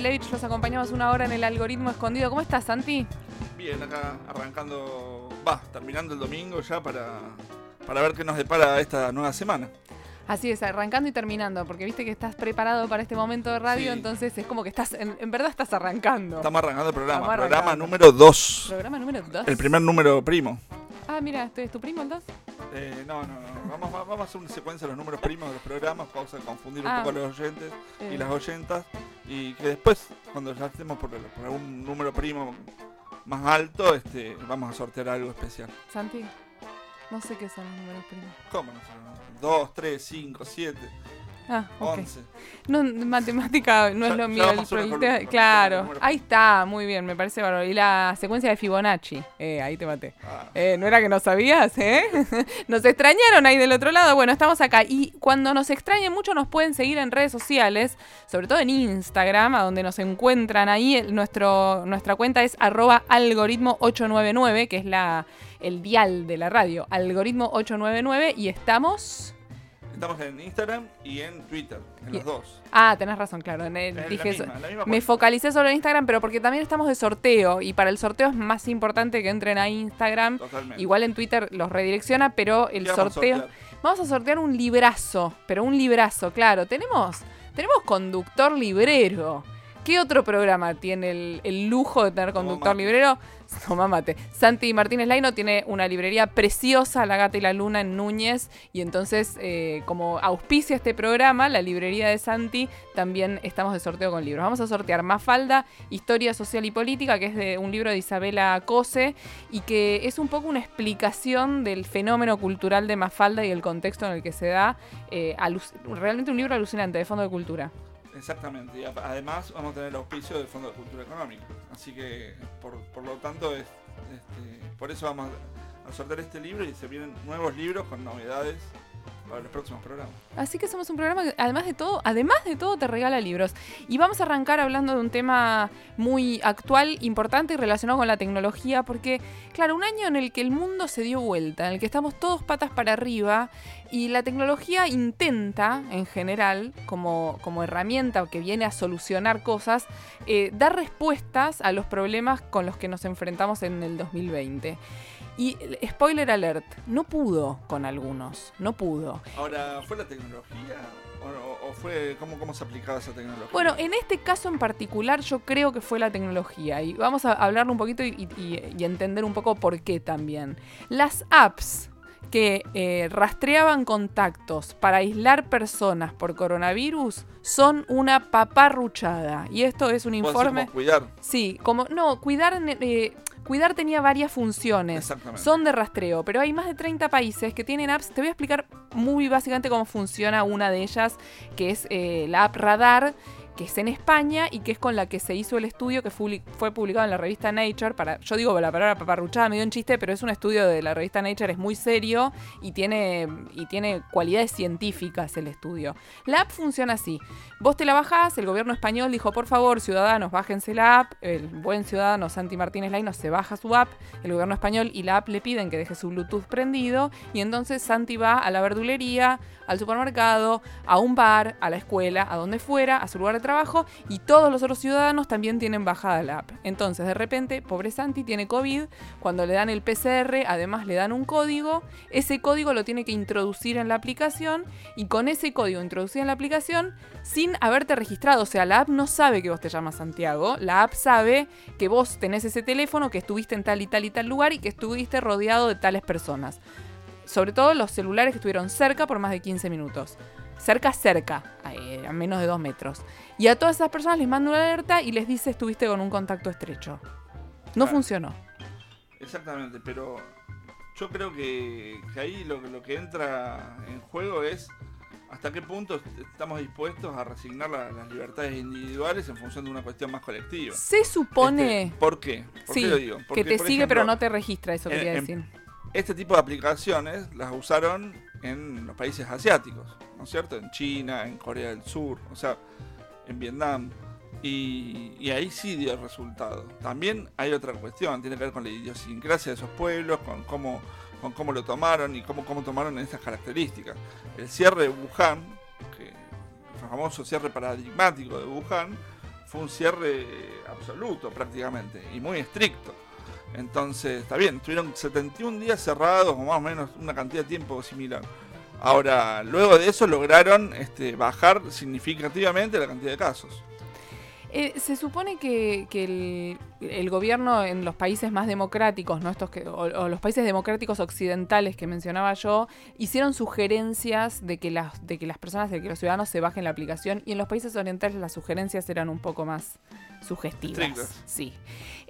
Micaela Mendelevich. Los acompañamos una hora en el algoritmo escondido. ¿Cómo estás, Santi? Bien, acá arrancando, va, terminando el domingo ya para, para ver qué nos depara esta nueva semana. Así es, arrancando y terminando, porque viste que estás preparado para este momento de radio, Sí. entonces es como que estás, en, en verdad estás arrancando. Estamos arrancando el programa, Estamos programa arrancando. número 2. Programa número 2. El primer número primo. Ah, mira, ¿este ¿es tu primo el 2? Eh, no, no, no. Vamos, va- vamos a hacer una secuencia de los números primos de los programas, vamos a confundir un Ah. poco a los oyentes Eh. y las oyentas, y que después, cuando ya estemos por, por algún número primo más alto, este, vamos a sortear algo especial. Santi, no sé qué son los números primos. ¿Cómo no sé? 2, 3, 5, 7, Ah, ok. 11. No, matemática no Ya- es lo mío. el columna, claro, ahí está, muy bien, me parece bárbaro. Y la secuencia de Fibonacci, eh, ahí te maté. Ah, Eh, no era que no sabías, ¿eh? nos extrañaron ahí del otro lado. Bueno, estamos acá. Y cuando nos extrañen mucho, nos pueden seguir en redes sociales, sobre todo en Instagram, a donde nos encuentran ahí. Nuestro, nuestra cuenta es arroba algoritmo 899, que es la, el dial de la radio. Algoritmo 899. Y estamos. Estamos en Instagram y en Twitter, en los dos. Ah, tenés razón, claro. en el- Es dije la eso. misma, la misma Me cuenta. focalicé sobre Instagram, pero porque también estamos de sorteo. Y para el sorteo es más importante que entren a Instagram. Totalmente. Igual en Twitter los redirecciona, pero el ¿Qué vamos a sorteo. sortear? Vamos a sortear un librazo, pero un librazo, claro. Tenemos, tenemos conductor librero. ¿Qué otro programa tiene el, el lujo de tener conductor librero? Toma mate. Santi Martínez Laino tiene una librería preciosa, La Gata y la Luna, en Núñez. Y entonces, eh, como auspicia este programa, la librería de Santi, también estamos de sorteo con libros. Vamos a sortear Mafalda, Historia Social y Política, que es de un libro de Isabela Cose, y que es un poco una explicación del fenómeno cultural de Mafalda y el contexto en el que se da. eh, realmente un libro alucinante de Fondo de Cultura. Exactamente. Y además vamos a tener el auspicio del Fondo de Cultura Económica. Así que, por, por lo tanto, es, este, por eso vamos a sortear este libro y se vienen nuevos libros con novedades para los próximos programas. Así que somos un programa que además de todo, además de todo te regala libros. Y vamos a arrancar hablando de un tema muy actual, importante y relacionado con la tecnología, porque claro, un año en el que el mundo se dio vuelta, en el que estamos todos patas para arriba y la tecnología intenta, en general, como, como herramienta que viene a solucionar cosas, eh, dar respuestas a los problemas con los que nos enfrentamos en el 2020. Y spoiler alert, no pudo con algunos, no pudo. Ahora, ¿fue la tecnología o, fue cómo, cómo se aplicaba esa tecnología? Bueno, en este caso en particular yo creo que fue la tecnología y vamos a hablarlo un poquito y, y- y entender un poco por qué también. Las apps que eh, rastreaban contactos para aislar personas por coronavirus son una paparruchada. Y esto es un informe... como cuidar. Sí, como... No, cuidar... eh, Cuidar tenía varias funciones. Exactamente. Son de rastreo, pero hay más de 30 países que tienen apps. Te voy a explicar muy básicamente cómo funciona una de ellas, que es eh, la app Radar, que es en España y que es con la que se hizo el estudio que fue, publicado en la revista Nature. Para, yo digo la palabra paparruchada, me dio un chiste, pero es un estudio de la revista Nature, es muy serio y tiene, y tiene cualidades científicas el estudio. La app funciona así. Vos te la bajás, el gobierno español dijo, por favor, ciudadanos, bájense la app. El buen ciudadano Santi Martínez Laino se baja su app. El gobierno español y la app le piden que deje su Bluetooth prendido. Y entonces Santi va a la verdulería, al supermercado, a un bar, a la escuela, a donde fuera, a su lugar de trabajo. Y todos los otros ciudadanos también tienen bajada la app. Entonces, de repente, pobre Santi tiene COVID. Cuando le dan el PCR, además le dan un código. Ese código lo tiene que introducir en la aplicación. Y con ese código introducido en la aplicación, sin haberte registrado. O sea, la app no sabe que vos te llamas Santiago. La app sabe que vos tenés ese teléfono, que estuviste en tal y tal y tal lugar y que estuviste rodeado de tales personas. Sobre todo los celulares que estuvieron cerca por más de 15 minutos. Cerca, cerca, a menos de 2 metros. Y a todas esas personas les manda una alerta y les dice estuviste con un contacto estrecho. No Claro. funcionó. Exactamente, pero yo creo que, que ahí lo, lo que entra en juego es hasta qué punto estamos dispuestos a resignar la- las libertades individuales en función de una cuestión más colectiva. Se supone Este, ¿Por qué? ¿Por sí, qué lo digo? que Porque, te sigue pero no te registra, eso en- quería en- decir. Este tipo de aplicaciones las usaron en los países asiáticos, ¿no es cierto? En China, en Corea del Sur, o sea, en Vietnam. Y, ahí sí dio resultado. También hay otra cuestión, tiene que ver con la idiosincrasia de esos pueblos, con cómo, lo tomaron y cómo, tomaron estas características. El cierre de Wuhan, el famoso cierre paradigmático de Wuhan, fue un cierre absoluto prácticamente y muy estricto. Entonces, está bien, estuvieron 71 días cerrados o más o menos una cantidad de tiempo similar. Ahora, luego de eso lograron este, bajar significativamente la cantidad de casos. Eh, se supone que, que el, el gobierno en los países más democráticos, ¿no? Estos que, o, o los países democráticos occidentales que mencionaba yo, hicieron sugerencias de que las, de que las personas, de que los ciudadanos se bajen la aplicación, y en los países orientales las sugerencias eran un poco más sugestivas. Estrictas. Sí.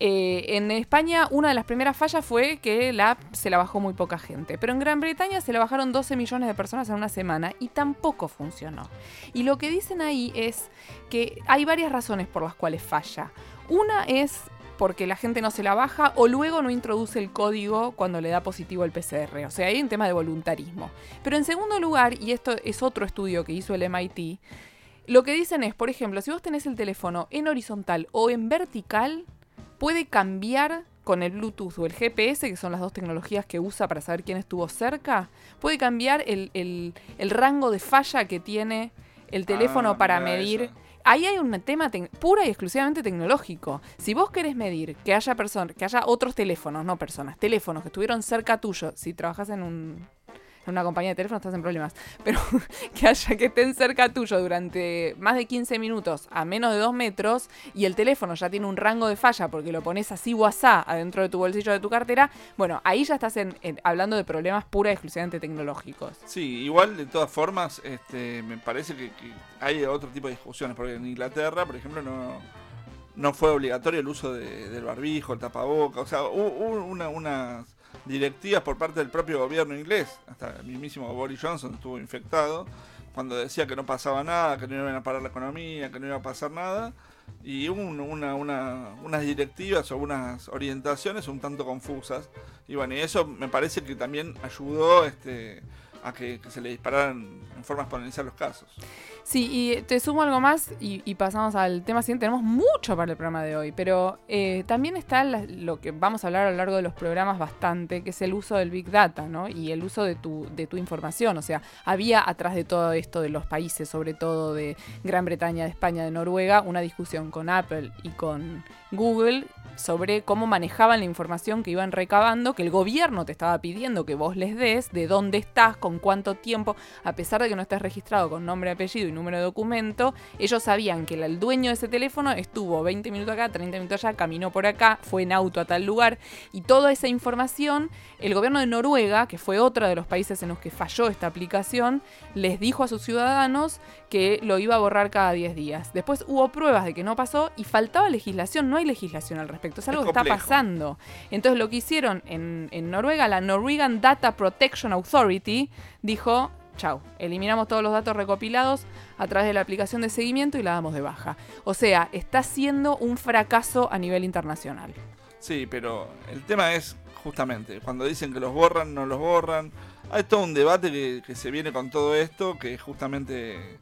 Eh, en España, una de las primeras fallas fue que la app se la bajó muy poca gente. Pero en Gran Bretaña se la bajaron 12 millones de personas en una semana y tampoco funcionó. Y lo que dicen ahí es que hay varias razones por las cuales falla. Una es porque la gente no se la baja o luego no introduce el código cuando le da positivo el PCR. O sea, hay un tema de voluntarismo. Pero en segundo lugar, y esto es otro estudio que hizo el MIT, lo que dicen es, por ejemplo, si vos tenés el teléfono en horizontal o en vertical, puede cambiar con el Bluetooth o el GPS, que son las dos tecnologías que usa para saber quién estuvo cerca, puede cambiar el, el- el rango de falla que tiene el teléfono Ah, para medir. eso. Ahí hay un tema pura y exclusivamente tecnológico. Si vos querés medir que haya que haya otros teléfonos, no personas, teléfonos que estuvieron cerca tuyo, si trabajas en un una compañía de teléfono estás en problemas, pero que haya que estén cerca tuyo durante más de 15 minutos a menos de 2 metros y el teléfono ya tiene un rango de falla porque lo pones así WhatsApp adentro de tu bolsillo de tu cartera, bueno, ahí ya estás en- hablando de problemas pura exclusivamente tecnológicos. Sí, igual de todas formas, este, me parece que, hay otro tipo de discusiones, porque en Inglaterra, por ejemplo, no, no fue obligatorio el uso de- del barbijo, el tapaboca, o sea, hubo, una- unas directivas por parte del propio gobierno inglés, hasta el mismísimo Boris Johnson estuvo infectado, cuando decía que no pasaba nada, que no iban a parar la economía, que no iba a pasar nada, y un- una, una- unas directivas o unas orientaciones un tanto confusas, y bueno, y eso me parece que también ayudó este, a que, se le dispararan en forma exponencial los casos. Sí, y te sumo algo más y, pasamos al tema siguiente. Tenemos mucho para el programa de hoy, pero eh, también está lo que vamos a hablar a lo largo de los programas bastante, que es el uso del Big Data, ¿no? Y el uso de tu, de tu información. O sea, había atrás de todo esto de los países, sobre todo de Gran Bretaña, de España, de Noruega, una discusión con Apple y con Google sobre cómo manejaban la información que iban recabando, que el gobierno te estaba pidiendo que vos les des, de dónde estás, con cuánto tiempo, a pesar de que no estés registrado con nombre, apellido y número de documento, ellos sabían que el- dueño de ese teléfono estuvo 20 minutos acá, 30 minutos allá, caminó por acá, fue en auto a tal lugar, y toda esa información, el gobierno de Noruega, que fue otro de los países en los que falló esta aplicación, les dijo a sus ciudadanos que lo iba a borrar cada 10 días. Después hubo pruebas de que no pasó y faltaba legislación, no hay legislación al respecto, es algo Es que está pasando. Entonces lo que hicieron en, en Noruega, la Norwegian Data Protection Authority dijo, chau, eliminamos todos los datos recopilados a través de la aplicación de seguimiento y la damos de baja. O sea, está siendo un fracaso a nivel internacional. Sí, pero el tema es justamente, cuando dicen que los borran, no los borran, hay todo un debate que, que se viene con todo esto que justamente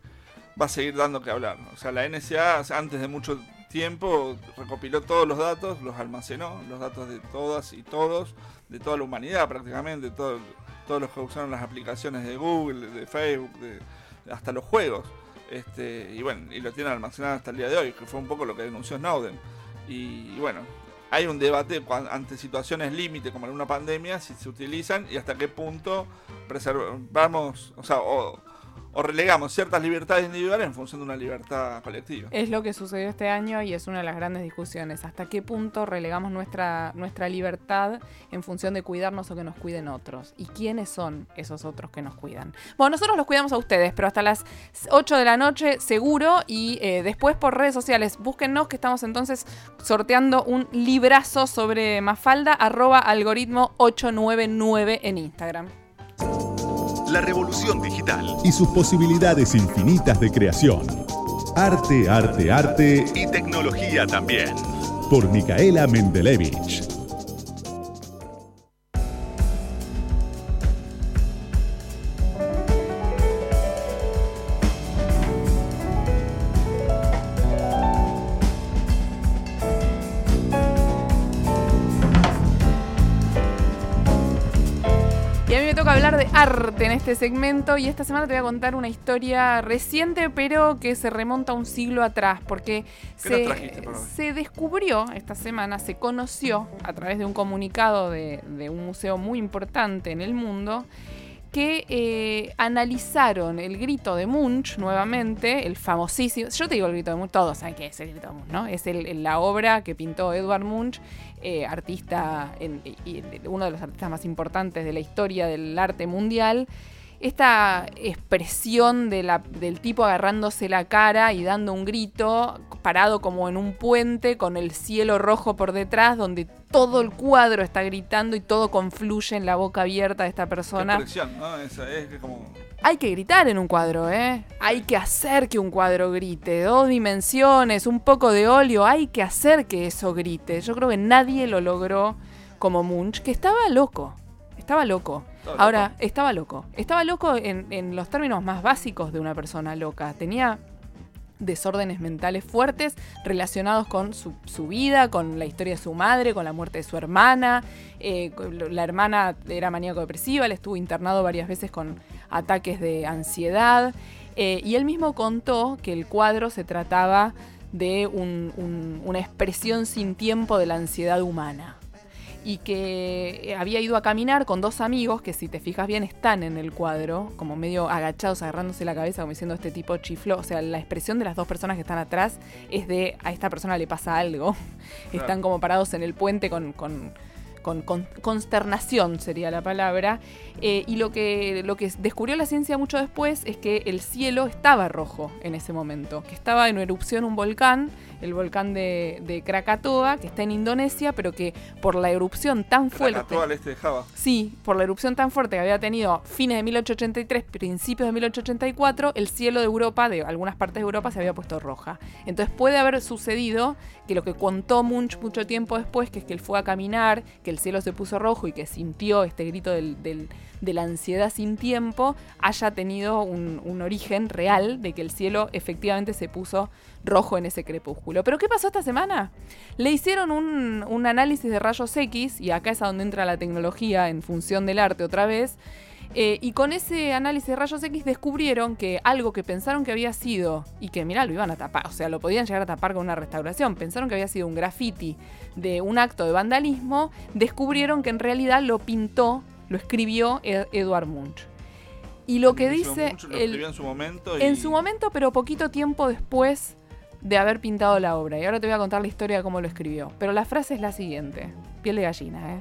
va a seguir dando que hablar. O sea, la NSA antes de mucho tiempo recopiló todos los datos, los almacenó, los datos de todas y todos, de toda la humanidad prácticamente, todo- todos los que usaron las aplicaciones de Google, de Facebook, de, hasta los juegos. Este, y bueno, y lo tienen almacenado hasta el día de hoy, que fue un poco lo que denunció Snowden. Y, bueno, hay un debate ante situaciones límite como en una pandemia, si se utilizan y hasta qué punto preservamos, o sea, o relegamos ciertas libertades individuales en función de una libertad colectiva. Es lo que sucedió este año y es una de las grandes discusiones. ¿Hasta qué punto relegamos nuestra, nuestra libertad en función de cuidarnos o que nos cuiden otros? ¿Y quiénes son esos otros que nos cuidan? Bueno, nosotros los cuidamos a ustedes, pero hasta las 8 de la noche seguro y eh, después por redes sociales. Búsquennos que estamos entonces sorteando un librazo sobre Mafalda, arroba algoritmo 899 en Instagram. La revolución digital y sus posibilidades infinitas de creación. Arte, arte, arte y tecnología también. por Micaela Mendelevich. Hablar de arte en este segmento y esta semana te voy a contar una historia reciente pero que se remonta a un siglo atrás porque ¿Qué nos se, trajiste se descubrió esta semana, se conoció a través de un comunicado de, de un museo muy importante en el mundo que eh, analizaron el grito de Munch nuevamente, el famosísimo, yo te digo el grito de Munch, todos saben qué es el grito de Munch, ¿no? Es la obra que pintó Edward Munch, eh, artista, uno de los artistas más importantes de la historia del arte mundial. Esta expresión de la- del tipo agarrándose la cara y dando un grito, parado como en un puente con el cielo rojo por detrás, donde todo el cuadro está gritando y todo confluye en la boca abierta de esta persona. ¿no? Esa es como. Hay que gritar en un cuadro, ¿eh? Hay que hacer que un cuadro grite. Dos dimensiones, un poco de óleo, hay que hacer que eso grite. Yo creo que nadie lo logró como Munch, que estaba loco. Estaba loco. Ahora, estaba loco. Estaba loco en, los términos más básicos de una persona loca. Tenía desórdenes mentales fuertes relacionados con su, vida, con la historia de su madre, con la muerte de su hermana. Eh, la hermana era maníaco-depresiva, él estuvo internado varias veces con ataques de ansiedad. Eh, y él mismo contó que el cuadro se trataba de un- un- una expresión sin tiempo de la ansiedad humana y que eh, había ido a caminar con dos amigos que si te fijas bien están en el cuadro, como medio agachados, agarrándose la cabeza, como diciendo este tipo chifló. O sea, la expresión de las dos personas que están atrás es de a esta persona le pasa algo. Están como parados en el puente con, con- con- con consternación sería la palabra. Eh, y lo que, lo que descubrió la ciencia mucho después es que el cielo estaba rojo en ese momento, que estaba en erupción un volcán, el volcán de, de Krakatoa, que está en Indonesia, pero que por la erupción tan fuerte... Krakatoa al este de Java. Sí, por la erupción tan fuerte que había tenido fines de 1883, principios de 1884, el cielo de Europa, de algunas partes de Europa, se había puesto roja. Entonces puede haber sucedido que lo que contó Munch mucho tiempo después, que es que él fue a caminar, que el cielo se puso rojo y que sintió este grito del- del- de la ansiedad sin tiempo, haya tenido un, un origen real de que el cielo efectivamente se puso rojo en ese crepúsculo. Pero ¿qué pasó esta semana? Le hicieron un, un análisis de rayos X, y acá es a donde entra la tecnología en función del arte otra vez, eh, y con ese análisis de rayos X descubrieron que algo que pensaron que había sido, y que mirá, lo iban a tapar, o sea, lo podían llegar a tapar con una restauración, pensaron que había sido un graffiti de un acto de vandalismo, descubrieron que en realidad lo pintó, lo escribió Ed- Edward Munch. Y lo que dice mucho lo el- escribió en su momento. en su momento, pero poquito tiempo después de haber pintado la obra. Y ahora te voy a contar la historia de cómo lo escribió. Pero la frase es la siguiente, piel de gallina, ¿eh?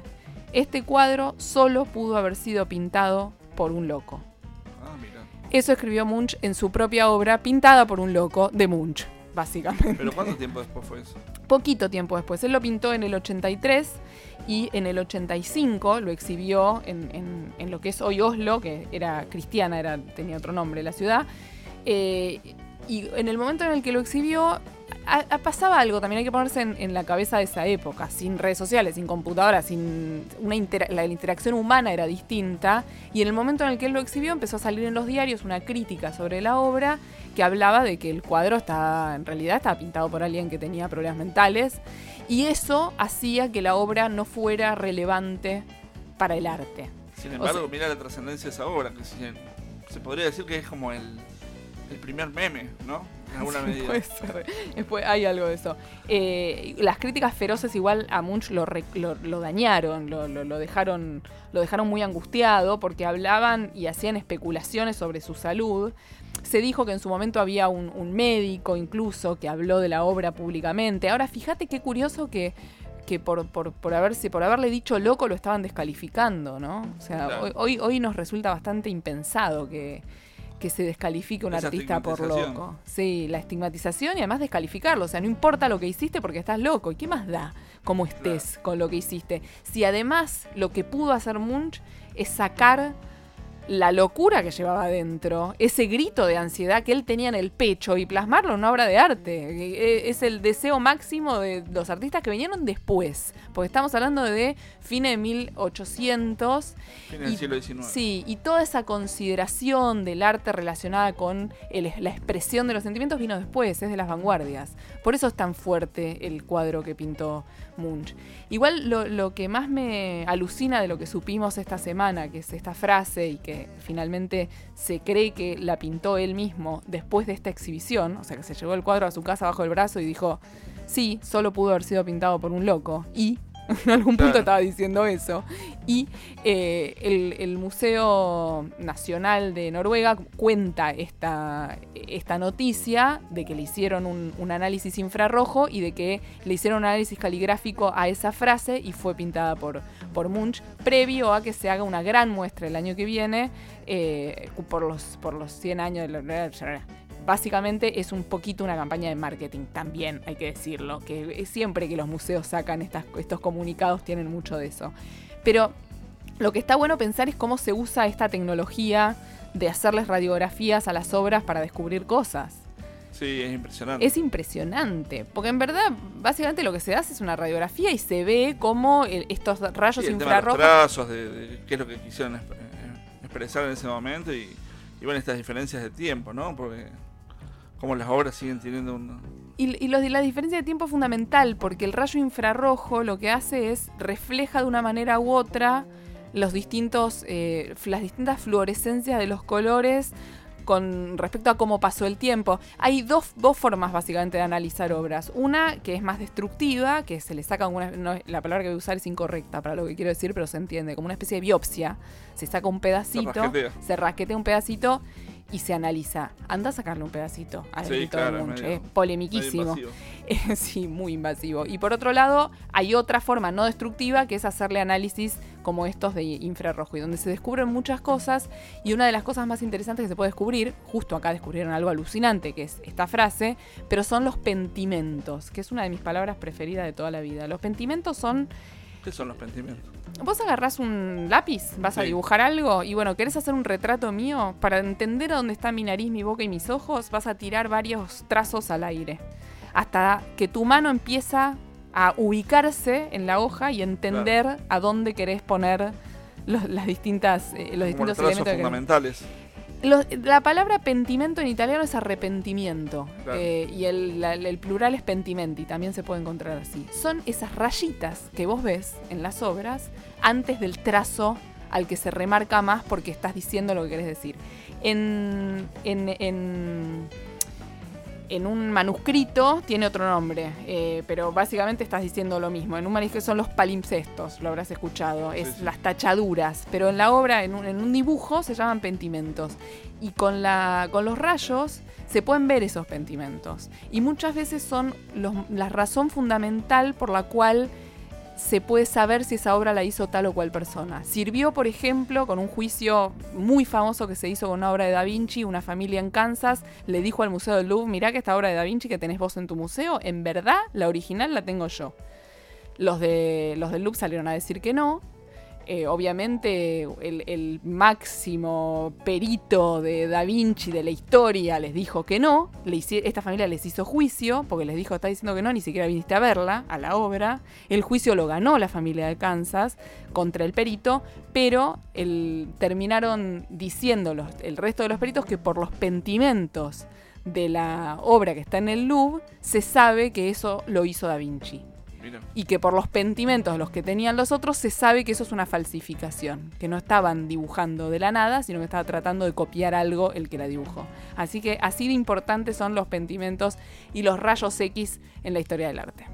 Este cuadro solo pudo haber sido pintado por un loco. Ah, mira. Eso escribió Munch en su propia obra, pintada por un loco de Munch, básicamente. Pero ¿cuánto tiempo después fue eso? Poquito tiempo después. Él lo pintó en el 83 y en el 85 lo exhibió en, en- en lo que es hoy Oslo, que era cristiana, era, tenía otro nombre la ciudad. Eh, y en el momento en el que lo exhibió, a- a- pasaba algo, también hay que ponerse en, en la cabeza de esa época, sin redes sociales, sin computadoras, sin una intera- la interacción humana era distinta, y en el momento en el que él lo exhibió empezó a salir en los diarios una crítica sobre la obra que hablaba de que el cuadro estaba, en realidad estaba pintado por alguien que tenía problemas mentales, y eso hacía que la obra no fuera relevante para el arte. Sin O embargo, sea- mira la trascendencia de esa obra, que se, se podría decir que es como el, el primer meme, ¿no? En alguna Sí, medida. puede ser. Después hay algo de eso. Eh, las críticas feroces igual a Munch lo, re- lo- lo dañaron, lo, dejaron, lo dejaron muy angustiado porque hablaban y hacían especulaciones sobre su salud. Se dijo que en su momento había un, un médico incluso que habló de la obra públicamente. Ahora fíjate qué curioso que, que por, por, por, haberse, por haberle dicho loco lo estaban descalificando, ¿no? O sea, Claro. hoy, hoy nos resulta bastante impensado que, que se descalifique un Esa artista por loco. Sí, la estigmatización y además descalificarlo. O sea, no importa lo que hiciste porque estás loco. ¿Y qué más da cómo estés con lo que hiciste? Si además lo que pudo hacer Munch es sacar la locura que llevaba adentro, ese grito de ansiedad que él tenía en el pecho y plasmarlo en una obra de arte. E- Es el deseo máximo de los artistas que vinieron después, porque estamos hablando de fines de 1800. Fin del siglo XIX. Sí, y toda esa consideración del arte relacionada con el- la expresión de los sentimientos vino después, es de las vanguardias. Por eso es tan fuerte el cuadro que pintó Munch. Igual lo, lo que más me alucina de lo que supimos esta semana, que es esta frase y que finalmente se cree que la pintó él mismo después de esta exhibición, o sea que se llevó el cuadro a su casa bajo el brazo y dijo, sí, solo pudo haber sido pintado por un loco. Y en algún punto Claro. estaba diciendo eso. Y eh, el, el Museo Nacional de Noruega cuenta esta, esta noticia de que le hicieron un, un análisis infrarrojo y de que le hicieron un análisis caligráfico a esa frase y fue pintada por, por Munch, previo a que se haga una gran muestra el año que viene eh, por, los, por los 100 años de la básicamente es un poquito una campaña de marketing también, hay que decirlo, que siempre que los museos sacan estas, estos comunicados tienen mucho de eso. Pero lo que está bueno pensar es cómo se usa esta tecnología de hacerles radiografías a las obras para descubrir cosas. Sí, es impresionante. Es impresionante, porque en verdad básicamente lo que se hace es una radiografía y se ve cómo el- estos rayos Sí, el tema de los infrarrojos... trazos, de, de qué es lo que quisieron exp- eh, expresar en ese momento y, y bueno, estas diferencias de tiempo, ¿no? Porque como las obras siguen teniendo un... Y, y la diferencia de tiempo es fundamental, porque el rayo infrarrojo lo que hace es refleja de una manera u otra los distintos, eh, las distintas fluorescencias de los colores con respecto a cómo pasó el tiempo. Hay dos, dos formas básicamente de analizar obras. Una que es más destructiva, que se le saca una... no, la palabra que voy a usar es incorrecta para lo que quiero decir, pero se entiende, como una especie de biopsia. Se saca un pedacito, rasquetea. se rasquetea un pedacito y se analiza. Anda a sacarle un pedacito al Sí, de claro, Munch, medio- polemiquísimo. sí, muy invasivo. Y por otro lado, hay otra forma no destructiva que es hacerle análisis como estos de infrarrojo, y donde se descubren muchas cosas. Y una de las cosas más interesantes que se puede descubrir, justo acá descubrieron algo alucinante, que es esta frase, pero son los pentimentos, que es una de mis palabras preferidas de toda la vida. Los pentimentos son ¿Qué son los? Vos agarrás un lápiz, vas a dibujar algo y bueno, ¿querés hacer un retrato mío? Para entender dónde está mi nariz, mi boca y mis ojos, vas a tirar varios trazos al aire. Hasta que tu mano empieza a ubicarse en la hoja y entender a dónde querés poner los, las distintas, eh, los Como distintos elementos. que fundamentales. Los- la palabra pentimento en italiano es arrepentimiento Claro. eh, y el, la- el plural es pentimenti, también se puede encontrar así. Son esas rayitas que vos ves en las obras antes del trazo al que se remarca más porque estás diciendo lo que querés decir. En, en, en, en un manuscrito tiene otro nombre, eh, pero básicamente estás diciendo lo mismo. En un manuscrito son los palimpsestos, lo habrás escuchado, es Sí, sí. las tachaduras, pero en la obra, en un, en un dibujo, se llaman pentimentos. Y con, la, con los rayos se pueden ver esos pentimentos. Y muchas veces son los- la razón fundamental por la cual se puede saber si esa obra la hizo tal o cual persona. Sirvió, por ejemplo, con un juicio muy famoso que se hizo con una obra de Da Vinci, una familia en Kansas le dijo al Museo del Louvre, mirá que esta obra de Da Vinci que tenés vos en tu museo, en verdad la original la tengo yo. Los, de, los del Louvre salieron a decir que no. Eh, obviamente el, máximo perito de Da Vinci de la historia les dijo que no. Esta familia les hizo juicio porque les dijo, está diciendo que no, ni siquiera viniste a verla, a la obra. El juicio lo ganó la familia de Kansas contra el perito, pero terminaron diciendo los- el resto de los peritos que por los pentimentos de la obra que está en el Louvre, se sabe que eso lo hizo Da Vinci Y que por los pentimentos los que tenían los otros se sabe que eso es una falsificación, que no estaban dibujando de la nada, sino que estaba tratando de copiar algo el que la dibujó. Así que así de importantes son los pentimentos y los rayos X en la historia del arte.